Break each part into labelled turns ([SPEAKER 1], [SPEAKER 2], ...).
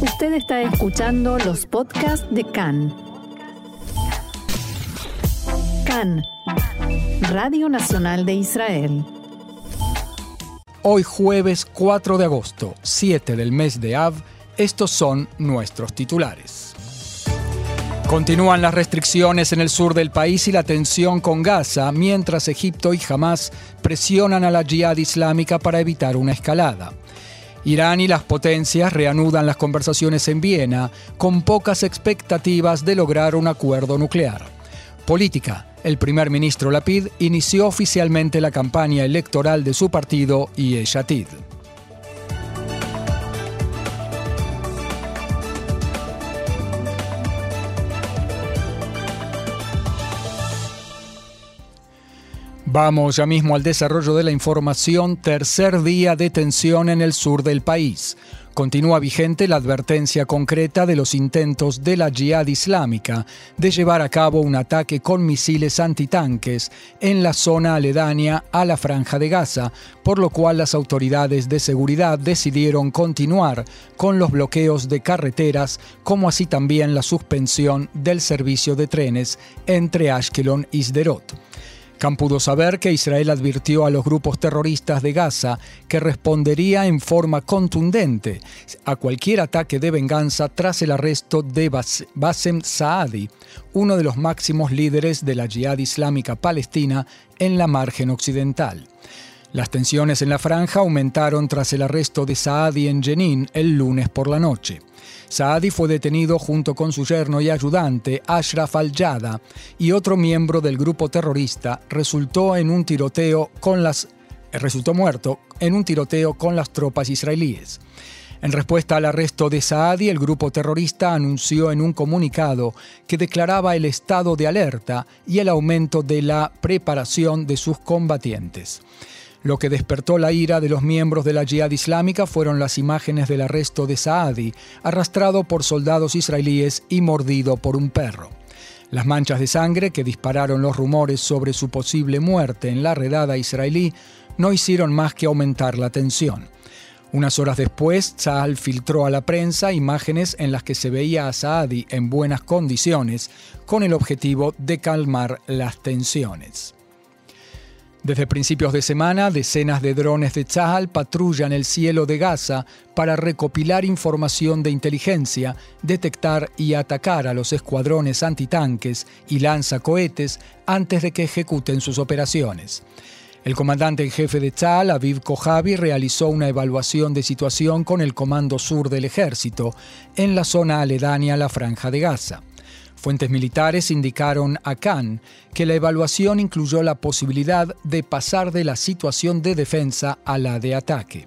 [SPEAKER 1] Usted está escuchando los podcasts de CAN. CAN, Radio Nacional de Israel.
[SPEAKER 2] Hoy jueves 4 de agosto, 7 del mes de Av, estos son nuestros titulares. Continúan las restricciones en el sur del país y la tensión con Gaza, mientras Egipto y Hamas presionan a la yihad islámica para evitar una escalada. Irán y las potencias reanudan las conversaciones en Viena con pocas expectativas de lograr un acuerdo nuclear. Política. El primer ministro Lapid inició oficialmente la campaña electoral de su partido Yeshatid. Vamos ya mismo al desarrollo de la información. Tercer día de tensión en el sur del país. Continúa vigente la advertencia concreta de los intentos de la Jihad Islámica de llevar a cabo un ataque con misiles antitanques en la zona aledaña a la Franja de Gaza, por lo cual las autoridades de seguridad decidieron continuar con los bloqueos de carreteras, como así también la suspensión del servicio de trenes entre Ashkelon y Sderot. Khan pudo saber que Israel advirtió a los grupos terroristas de Gaza que respondería en forma contundente a cualquier ataque de venganza tras el arresto de Bassem Saadi, uno de los máximos líderes de la Jihad Islámica Palestina en la margen occidental. Las tensiones en la franja aumentaron tras el arresto de Saadi en Jenin el lunes por la noche. Saadi fue detenido junto con su yerno y ayudante, Ashraf al-Jada, y otro miembro del grupo terrorista resultó en un tiroteo con las eh, resultó muerto en un tiroteo con las tropas israelíes. En respuesta al arresto de Saadi, el grupo terrorista anunció en un comunicado que declaraba el estado de alerta y el aumento de la preparación de sus combatientes. Lo que despertó la ira de los miembros de la Jihad Islámica fueron las imágenes del arresto de Saadi, arrastrado por soldados israelíes y mordido por un perro. Las manchas de sangre que dispararon los rumores sobre su posible muerte en la redada israelí no hicieron más que aumentar la tensión. Unas horas después, Saal filtró a la prensa imágenes en las que se veía a Saadi en buenas condiciones, con el objetivo de calmar las tensiones. Desde principios de semana, decenas de drones de Tzahal patrullan el cielo de Gaza para recopilar información de inteligencia, detectar y atacar a los escuadrones antitanques y lanzacohetes antes de que ejecuten sus operaciones. El comandante en jefe de Tzahal, Aviv Kojavi, realizó una evaluación de situación con el Comando Sur del Ejército en la zona aledaña a la Franja de Gaza. Fuentes militares indicaron a Khan que la evaluación incluyó la posibilidad de pasar de la situación de defensa a la de ataque.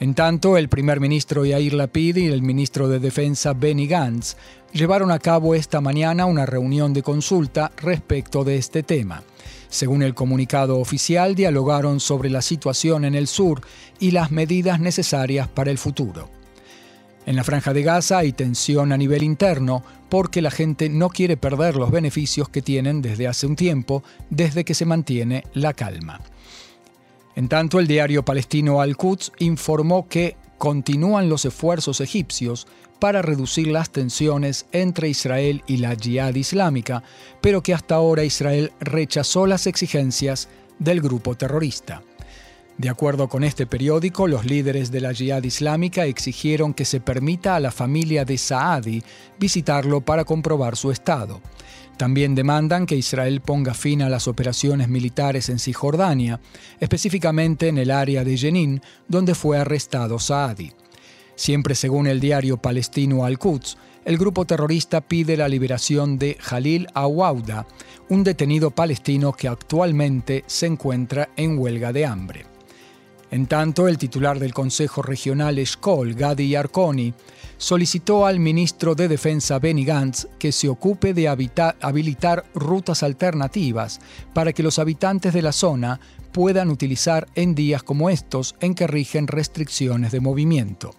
[SPEAKER 2] En tanto, el primer ministro Yair Lapid y el ministro de Defensa Benny Gantz llevaron a cabo esta mañana una reunión de consulta respecto de este tema. Según el comunicado oficial, dialogaron sobre la situación en el sur y las medidas necesarias para el futuro. En la franja de Gaza hay tensión a nivel interno porque la gente no quiere perder los beneficios que tienen desde hace un tiempo, desde que se mantiene la calma. En tanto, el diario palestino Al-Quds informó que continúan los esfuerzos egipcios para reducir las tensiones entre Israel y la Jihad Islámica, pero que hasta ahora Israel rechazó las exigencias del grupo terrorista. De acuerdo con este periódico, los líderes de la Jihad Islámica exigieron que se permita a la familia de Saadi visitarlo para comprobar su estado. También demandan que Israel ponga fin a las operaciones militares en Cisjordania, específicamente en el área de Jenin, donde fue arrestado Saadi. Siempre según el diario palestino Al-Quds, el grupo terrorista pide la liberación de Jalil Awauda, un detenido palestino que actualmente se encuentra en huelga de hambre. En tanto, el titular del Consejo Regional Eshkol, Gadi Yarkoni, solicitó al ministro de Defensa Benny Gantz que se ocupe de habilitar rutas alternativas para que los habitantes de la zona puedan utilizar en días como estos en que rigen restricciones de movimiento.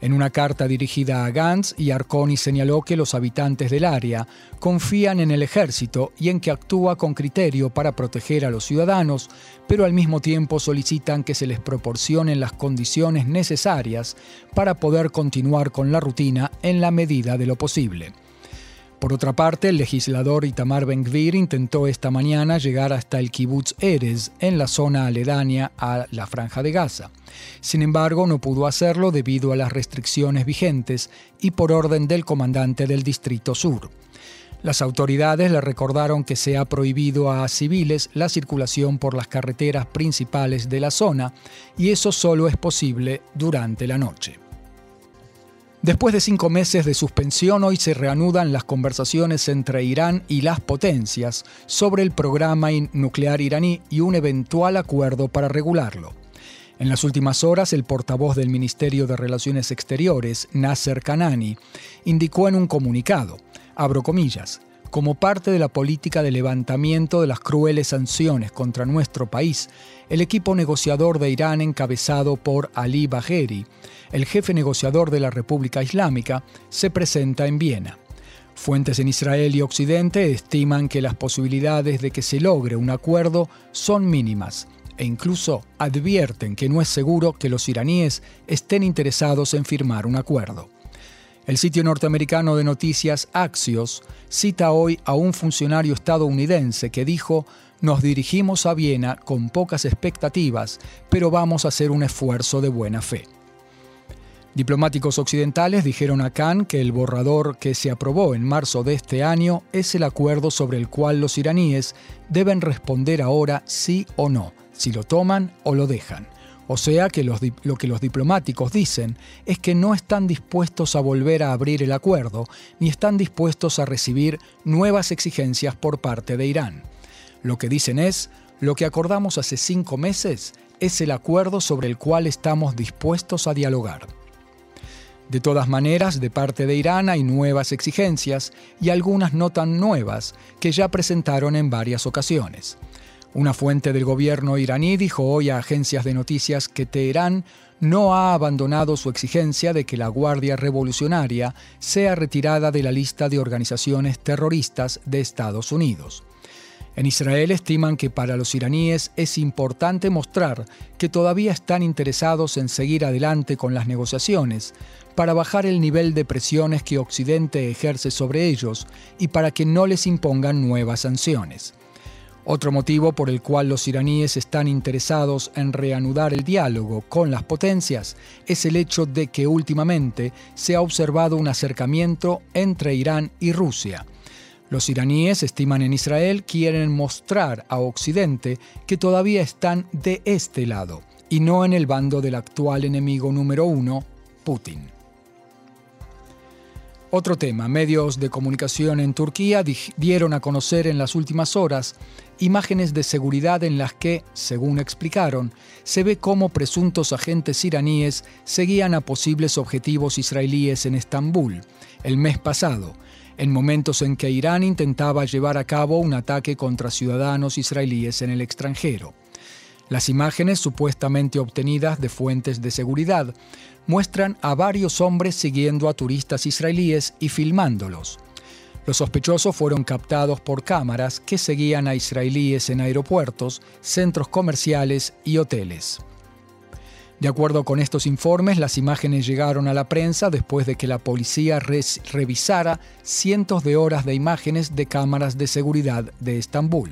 [SPEAKER 2] En una carta dirigida a Gantz, Arconi señaló que los habitantes del área confían en el ejército y en que actúa con criterio para proteger a los ciudadanos, pero al mismo tiempo solicitan que se les proporcionen las condiciones necesarias para poder continuar con la rutina en la medida de lo posible. Por otra parte, el legislador Itamar Ben-Gvir intentó esta mañana llegar hasta el kibbutz Erez, en la zona aledaña a la Franja de Gaza. Sin embargo, no pudo hacerlo debido a las restricciones vigentes y por orden del comandante del Distrito Sur. Las autoridades le recordaron que se ha prohibido a civiles la circulación por las carreteras principales de la zona y eso solo es posible durante la noche. Después de cinco meses de suspensión, hoy se reanudan las conversaciones entre Irán y las potencias sobre el programa nuclear iraní y un eventual acuerdo para regularlo. En las últimas horas, el portavoz del Ministerio de Relaciones Exteriores, Nasser Kanani, indicó en un comunicado, abro comillas, como parte de la política de levantamiento de las crueles sanciones contra nuestro país, el equipo negociador de Irán encabezado por Ali Bagheri, el jefe negociador de la República Islámica, se presenta en Viena. Fuentes en Israel y Occidente estiman que las posibilidades de que se logre un acuerdo son mínimas e incluso advierten que no es seguro que los iraníes estén interesados en firmar un acuerdo. El sitio norteamericano de noticias Axios cita hoy a un funcionario estadounidense que dijo, nos dirigimos a Viena con pocas expectativas, pero vamos a hacer un esfuerzo de buena fe. Diplomáticos occidentales dijeron a Khan que el borrador que se aprobó en marzo de este año es el acuerdo sobre el cual los iraníes deben responder ahora sí o no, si lo toman o lo dejan. O sea que lo que los diplomáticos dicen es que no están dispuestos a volver a abrir el acuerdo, ni están dispuestos a recibir nuevas exigencias por parte de Irán. Lo que dicen es, lo que acordamos hace cinco meses es el acuerdo sobre el cual estamos dispuestos a dialogar. De todas maneras, de parte de Irán hay nuevas exigencias y algunas no tan nuevas que ya presentaron en varias ocasiones. Una fuente del gobierno iraní dijo hoy a agencias de noticias que Teherán no ha abandonado su exigencia de que la Guardia Revolucionaria sea retirada de la lista de organizaciones terroristas de Estados Unidos. En Israel estiman que para los iraníes es importante mostrar que todavía están interesados en seguir adelante con las negociaciones, para bajar el nivel de presiones que Occidente ejerce sobre ellos y para que no les impongan nuevas sanciones. Otro motivo por el cual los iraníes están interesados en reanudar el diálogo con las potencias es el hecho de que últimamente se ha observado un acercamiento entre Irán y Rusia. Los iraníes estiman en Israel quieren mostrar a Occidente que todavía están de este lado y no en el bando del actual enemigo número uno, Putin. Otro tema, medios de comunicación en Turquía dieron a conocer en las últimas horas imágenes de seguridad en las que, según explicaron, se ve cómo presuntos agentes iraníes seguían a posibles objetivos israelíes en Estambul el mes pasado, en momentos en que Irán intentaba llevar a cabo un ataque contra ciudadanos israelíes en el extranjero. Las imágenes supuestamente obtenidas de fuentes de seguridad muestran a varios hombres siguiendo a turistas israelíes y filmándolos. Los sospechosos fueron captados por cámaras que seguían a israelíes en aeropuertos, centros comerciales y hoteles. De acuerdo con estos informes, las imágenes llegaron a la prensa después de que la policía revisara cientos de horas de imágenes de cámaras de seguridad de Estambul.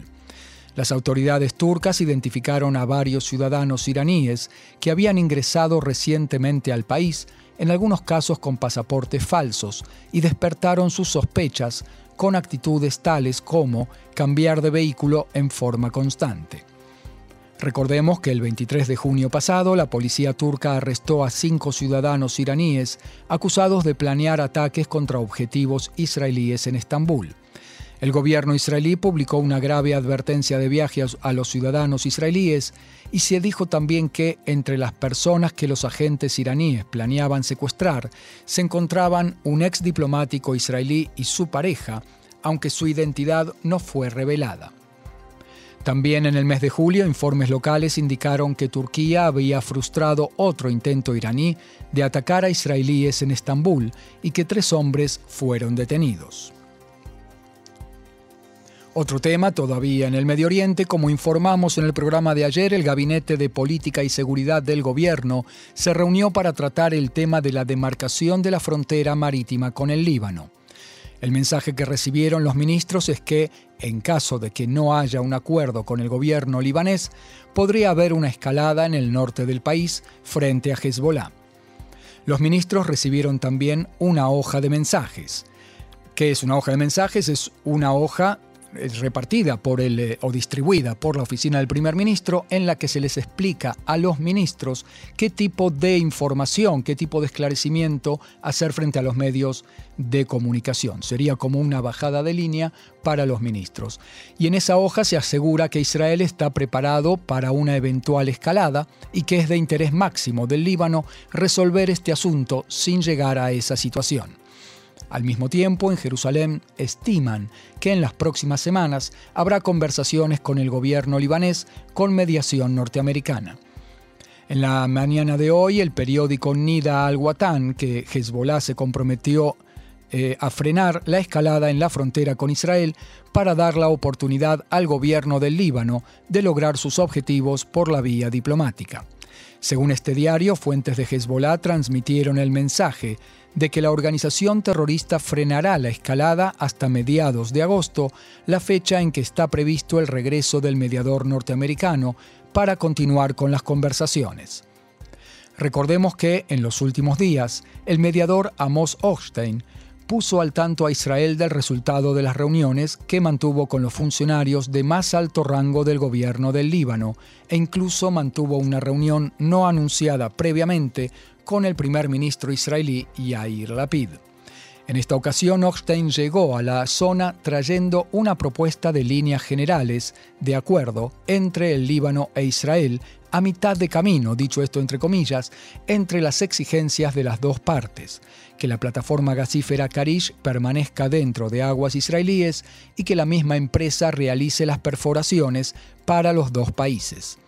[SPEAKER 2] Las autoridades turcas identificaron a varios ciudadanos iraníes que habían ingresado recientemente al país, en algunos casos con pasaportes falsos, y despertaron sus sospechas con actitudes tales como cambiar de vehículo en forma constante. Recordemos que el 23 de junio pasado la policía turca arrestó a cinco ciudadanos iraníes acusados de planear ataques contra objetivos israelíes en Estambul. El gobierno israelí publicó una grave advertencia de viajes a los ciudadanos israelíes y se dijo también que entre las personas que los agentes iraníes planeaban secuestrar se encontraban un ex diplomático israelí y su pareja, aunque su identidad no fue revelada. También en el mes de julio, informes locales indicaron que Turquía había frustrado otro intento iraní de atacar a israelíes en Estambul y que tres hombres fueron detenidos. Otro tema todavía en el Medio Oriente, como informamos en el programa de ayer, el Gabinete de Política y Seguridad del Gobierno se reunió para tratar el tema de la demarcación de la frontera marítima con el Líbano. El mensaje que recibieron los ministros es que, en caso de que no haya un acuerdo con el gobierno libanés, podría haber una escalada en el norte del país frente a Hezbollah. Los ministros recibieron también una hoja de mensajes. ¿Qué es una hoja de mensajes? Es una hoja repartida por el, eh, o distribuida por la oficina del primer ministro en la que se les explica a los ministros qué tipo de información, qué tipo de esclarecimiento hacer frente a los medios de comunicación. Sería como una bajada de línea para los ministros. Y en esa hoja se asegura que Israel está preparado para una eventual escalada y que es de interés máximo del Líbano resolver este asunto sin llegar a esa situación. Al mismo tiempo, en Jerusalén estiman que en las próximas semanas habrá conversaciones con el gobierno libanés con mediación norteamericana. En la mañana de hoy, el periódico Nida al-Watan, que Hezbollah se comprometió eh, a frenar la escalada en la frontera con Israel para dar la oportunidad al gobierno del Líbano de lograr sus objetivos por la vía diplomática. Según este diario, fuentes de Hezbollah transmitieron el mensaje de que la organización terrorista frenará la escalada hasta mediados de agosto, la fecha en que está previsto el regreso del mediador norteamericano para continuar con las conversaciones. Recordemos que, en los últimos días, el mediador Amos Hochstein puso al tanto a Israel del resultado de las reuniones que mantuvo con los funcionarios de más alto rango del gobierno del Líbano e incluso mantuvo una reunión no anunciada previamente con el primer ministro israelí Yair Lapid. En esta ocasión, Hochstein llegó a la zona trayendo una propuesta de líneas generales de acuerdo entre el Líbano e Israel a mitad de camino, dicho esto entre comillas, entre las exigencias de las dos partes, que la plataforma gasífera Karish permanezca dentro de aguas israelíes y que la misma empresa realice las perforaciones para los dos países.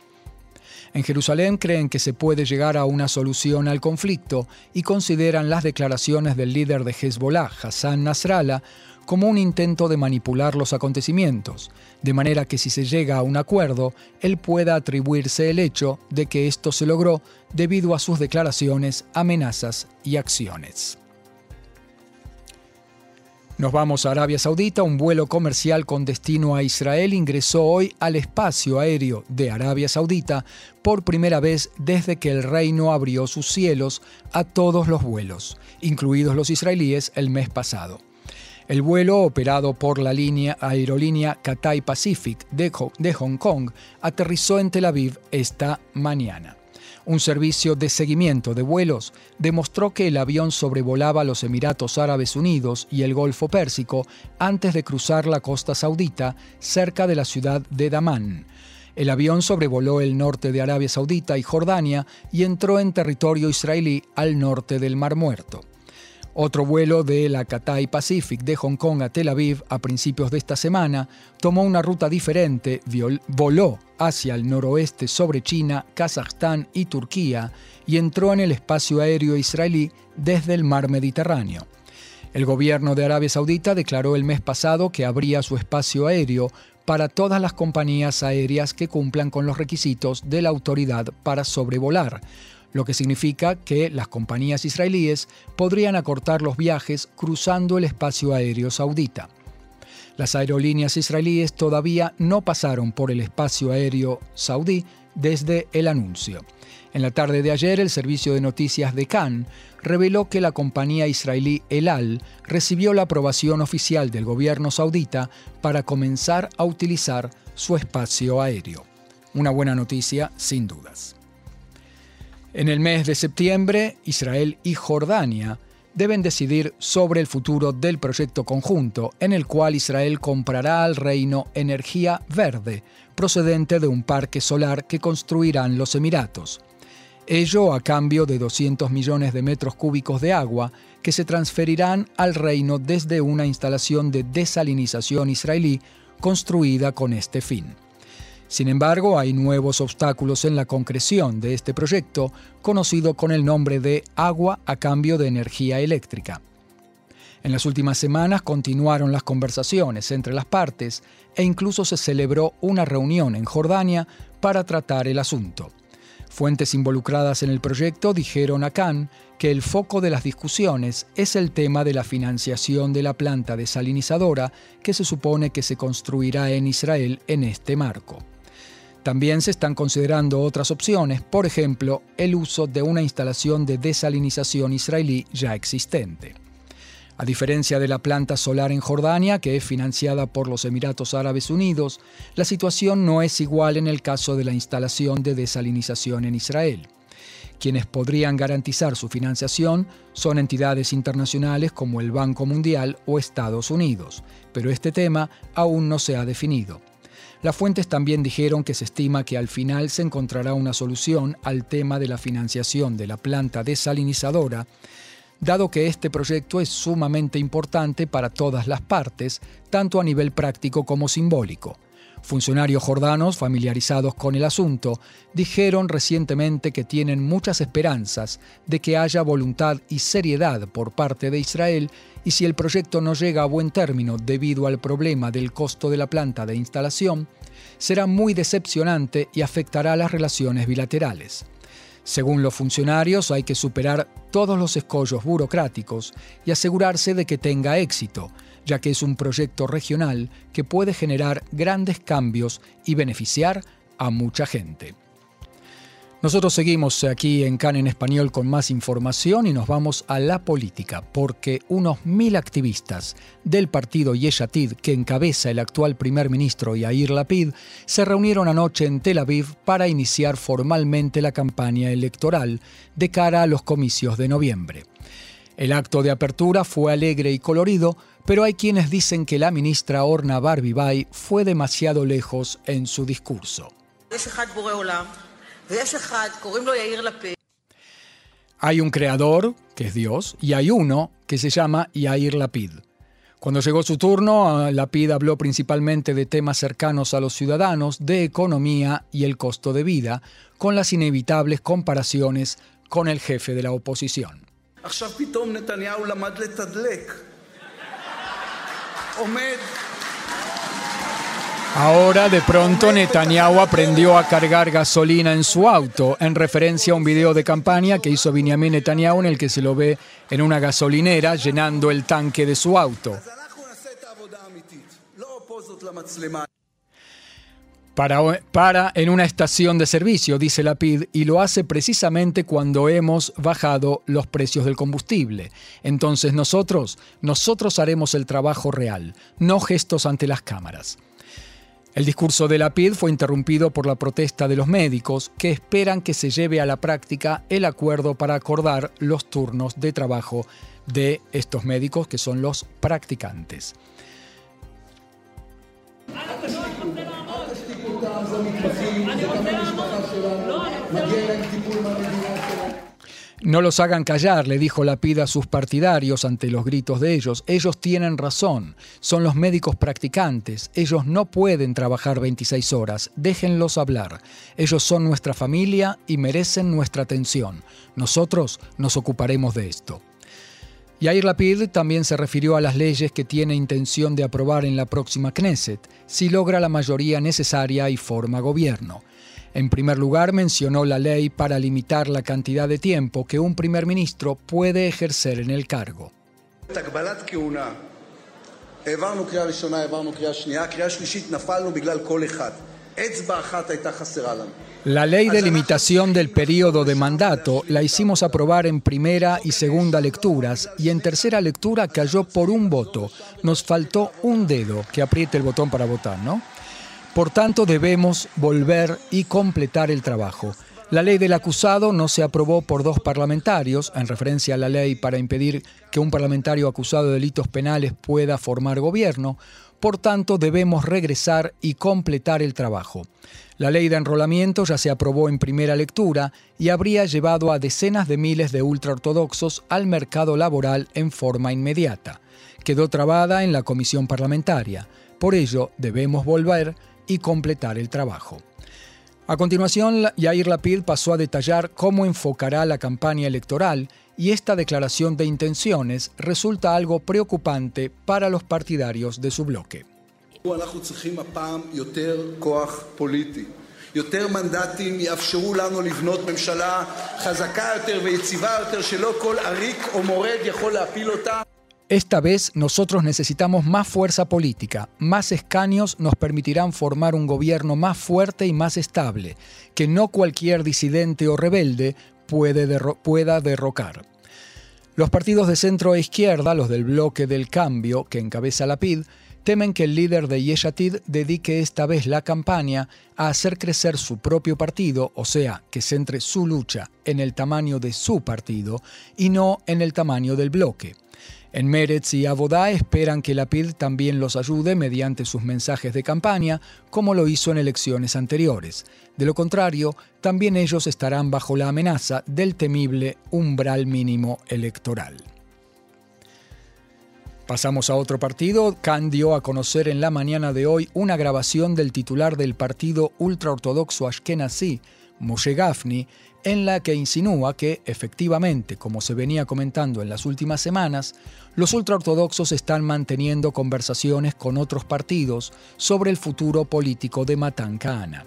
[SPEAKER 2] En Jerusalén creen que se puede llegar a una solución al conflicto y consideran las declaraciones del líder de Hezbollah, Hassan Nasrallah, como un intento de manipular los acontecimientos, de manera que si se llega a un acuerdo, él pueda atribuirse el hecho de que esto se logró debido a sus declaraciones, amenazas y acciones. Nos vamos a Arabia Saudita. Un vuelo comercial con destino a Israel ingresó hoy al espacio aéreo de Arabia Saudita por primera vez desde que el reino abrió sus cielos a todos los vuelos, incluidos los israelíes el mes pasado. El vuelo, operado por la línea aerolínea Cathay Pacific de Hong Kong, aterrizó en Tel Aviv esta mañana. Un servicio de seguimiento de vuelos demostró que el avión sobrevolaba los Emiratos Árabes Unidos y el Golfo Pérsico antes de cruzar la costa saudita cerca de la ciudad de Damán. El avión sobrevoló el norte de Arabia Saudita y Jordania y entró en territorio israelí al norte del Mar Muerto. Otro vuelo de la Cathay Pacific de Hong Kong a Tel Aviv a principios de esta semana tomó una ruta diferente, voló hacia el noroeste sobre China, Kazajstán y Turquía y entró en el espacio aéreo israelí desde el mar Mediterráneo. El gobierno de Arabia Saudita declaró el mes pasado que abría su espacio aéreo para todas las compañías aéreas que cumplan con los requisitos de la autoridad para sobrevolar, lo que significa que las compañías israelíes podrían acortar los viajes cruzando el espacio aéreo saudita. Las aerolíneas israelíes todavía no pasaron por el espacio aéreo saudí desde el anuncio. En la tarde de ayer, el servicio de noticias de Cannes reveló que la compañía israelí El Al recibió la aprobación oficial del gobierno saudita para comenzar a utilizar su espacio aéreo. Una buena noticia, sin dudas. En el mes de septiembre, Israel y Jordania deben decidir sobre el futuro del proyecto conjunto, en el cual Israel comprará al reino energía verde, procedente de un parque solar que construirán los Emiratos. Ello a cambio de 200 millones de metros cúbicos de agua que se transferirán al reino desde una instalación de desalinización israelí construida con este fin. Sin embargo, hay nuevos obstáculos en la concreción de este proyecto, conocido con el nombre de agua a cambio de energía eléctrica. En las últimas semanas continuaron las conversaciones entre las partes e incluso se celebró una reunión en Jordania para tratar el asunto. Fuentes involucradas en el proyecto dijeron a Khan que el foco de las discusiones es el tema de la financiación de la planta desalinizadora que se supone que se construirá en Israel en este marco. También se están considerando otras opciones, por ejemplo, el uso de una instalación de desalinización israelí ya existente. A diferencia de la planta solar en Jordania, que es financiada por los Emiratos Árabes Unidos, la situación no es igual en el caso de la instalación de desalinización en Israel. Quienes podrían garantizar su financiación son entidades internacionales como el Banco Mundial o Estados Unidos, pero este tema aún no se ha definido. Las fuentes también dijeron que se estima que al final se encontrará una solución al tema de la financiación de la planta desalinizadora dado que este proyecto es sumamente importante para todas las partes, tanto a nivel práctico como simbólico. Funcionarios jordanos familiarizados con el asunto dijeron recientemente que tienen muchas esperanzas de que haya voluntad y seriedad por parte de Israel y si el proyecto no llega a buen término debido al problema del costo de la planta de instalación, será muy decepcionante y afectará las relaciones bilaterales. Según los funcionarios, hay que superar todos los escollos burocráticos y asegurarse de que tenga éxito, ya que es un proyecto regional que puede generar grandes cambios y beneficiar a mucha gente. Nosotros seguimos aquí en CAN en español con más información y nos vamos a la política, porque unos mil activistas del partido Yeshatid que encabeza el actual primer ministro Yair Lapid se reunieron anoche en Tel Aviv para iniciar formalmente la campaña electoral de cara a los comicios de noviembre. El acto de apertura fue alegre y colorido, pero hay quienes dicen que la ministra Orna Barbibay fue demasiado lejos en su discurso. Hay un creador, que es Dios, y hay uno que se llama Yair Lapid. Cuando llegó su turno, Lapid habló principalmente de temas cercanos a los ciudadanos, de economía y el costo de vida, con las inevitables comparaciones con el jefe de la oposición. Ahora de pronto Netanyahu aprendió a cargar gasolina en su auto, en referencia a un video de campaña que hizo Benjamin Netanyahu en el que se lo ve en una gasolinera llenando el tanque de su auto. Para, para, en una estación de servicio, dice la PID, y lo hace precisamente cuando hemos bajado los precios del combustible. Entonces nosotros, nosotros haremos el trabajo real, no gestos ante las cámaras. El discurso de la PID fue interrumpido por la protesta de los médicos que esperan que se lleve a la práctica el acuerdo para acordar los turnos de trabajo de estos médicos que son los practicantes. No los hagan callar, le dijo Lapida a sus partidarios ante los gritos de ellos. Ellos tienen razón, son los médicos practicantes, ellos no pueden trabajar 26 horas, déjenlos hablar. Ellos son nuestra familia y merecen nuestra atención. Nosotros nos ocuparemos de esto. Yair Lapid también se refirió a las leyes que tiene intención de aprobar en la próxima Knesset, si logra la mayoría necesaria y forma gobierno. En primer lugar, mencionó la ley para limitar la cantidad de tiempo que un primer ministro puede ejercer en el cargo. La ley de limitación del periodo de mandato la hicimos aprobar en primera y segunda lecturas y en tercera lectura cayó por un voto. Nos faltó un dedo que apriete el botón para votar, ¿no? Por tanto, debemos volver y completar el trabajo. La ley del acusado no se aprobó por dos parlamentarios, en referencia a la ley para impedir que un parlamentario acusado de delitos penales pueda formar gobierno. Por tanto, debemos regresar y completar el trabajo. La ley de enrolamiento ya se aprobó en primera lectura y habría llevado a decenas de miles de ultraortodoxos al mercado laboral en forma inmediata. Quedó trabada en la comisión parlamentaria. Por ello, debemos volver y completar el trabajo. A continuación, Yair Lapid pasó a detallar cómo enfocará la campaña electoral y esta declaración de intenciones resulta algo preocupante para los partidarios de su bloque. Esta vez nosotros necesitamos más fuerza política, más escaños nos permitirán formar un gobierno más fuerte y más estable, que no cualquier disidente o rebelde pueda derrocar. Los partidos de centro e izquierda, los del bloque del cambio que encabeza la PID, temen que el líder de Yeshatid dedique esta vez la campaña a hacer crecer su propio partido, o sea, que centre su lucha en el tamaño de su partido y no en el tamaño del bloque. En Meretz y Abodá esperan que la PID también los ayude mediante sus mensajes de campaña, como lo hizo en elecciones anteriores. De lo contrario, también ellos estarán bajo la amenaza del temible umbral mínimo electoral. Pasamos a otro partido. Khan dio a conocer en la mañana de hoy una grabación del titular del partido ultraortodoxo Ashkenazi, Moshe Gafni, en la que insinúa que, efectivamente, como se venía comentando en las últimas semanas, los ultraortodoxos están manteniendo conversaciones con otros partidos sobre el futuro político de Matan Kahana.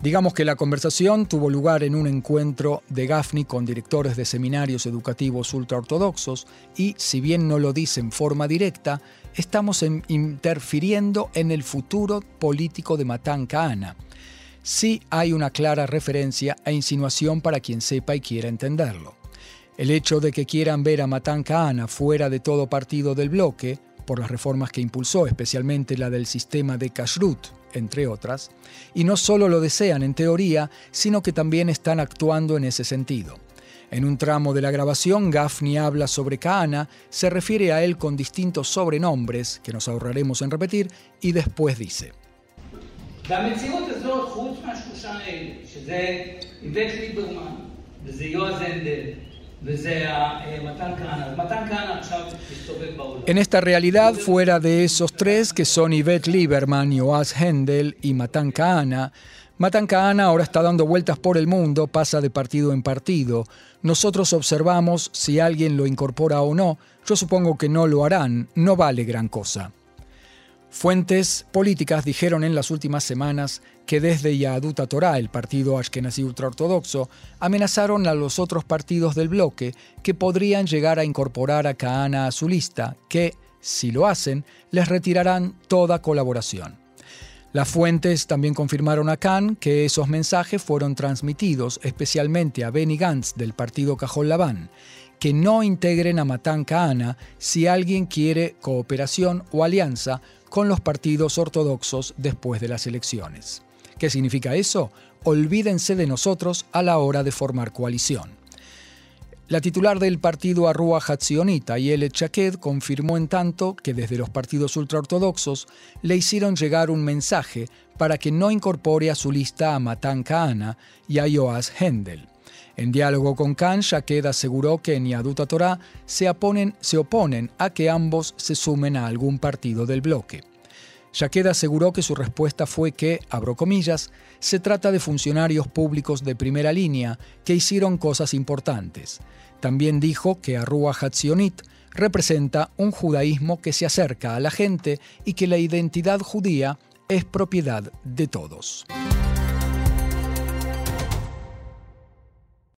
[SPEAKER 2] Digamos que la conversación tuvo lugar en un encuentro de Gafni con directores de seminarios educativos ultraortodoxos y, si bien no lo dice en forma directa, estamos interfiriendo en el futuro político de Matan Kahana sí hay una clara referencia e insinuación para quien sepa y quiera entenderlo. El hecho de que quieran ver a Matan Kahana fuera de todo partido del bloque, por las reformas que impulsó, especialmente la del sistema de Kashrut, entre otras, y no solo lo desean en teoría, sino que también están actuando en ese sentido. En un tramo de la grabación, Gafni habla sobre Kahana, se refiere a él con distintos sobrenombres, que nos ahorraremos en repetir, y después dice, והמציאות הזאת, חוץ מהשלושה האלה, שזה איווט ליברמן, וזה יועז הנדל, En esta realidad, fuera de esos tres, que son Yvette Lieberman, Joas Hendel y Matan Kahana, Matan Kahana ahora está dando vueltas por el mundo, pasa de partido en partido. Nosotros observamos si alguien lo incorpora o no. Yo supongo que no lo harán, no vale gran cosa. Fuentes políticas dijeron en las últimas semanas que desde Yaduta Torah, el partido ashkenazí ultraortodoxo, amenazaron a los otros partidos del bloque que podrían llegar a incorporar a Kahana a su lista, que, si lo hacen, les retirarán toda colaboración. Las fuentes también confirmaron a Khan que esos mensajes fueron transmitidos especialmente a Benny Gantz del partido Cajol Labán, que no integren a Matan Kahana si alguien quiere cooperación o alianza con los partidos ortodoxos después de las elecciones. ¿Qué significa eso? Olvídense de nosotros a la hora de formar coalición. La titular del partido Arrua Hatzionita, Yele Chaked, confirmó en tanto que desde los partidos ultraortodoxos le hicieron llegar un mensaje para que no incorpore a su lista a Matan Kahana y a Joas Hendel. En diálogo con Khan, Shaked aseguró que en Yaduta Torah se oponen, se oponen a que ambos se sumen a algún partido del bloque. Shaked aseguró que su respuesta fue que, abro comillas, se trata de funcionarios públicos de primera línea que hicieron cosas importantes. También dijo que Arrua Hatzionit representa un judaísmo que se acerca a la gente y que la identidad judía es propiedad de todos.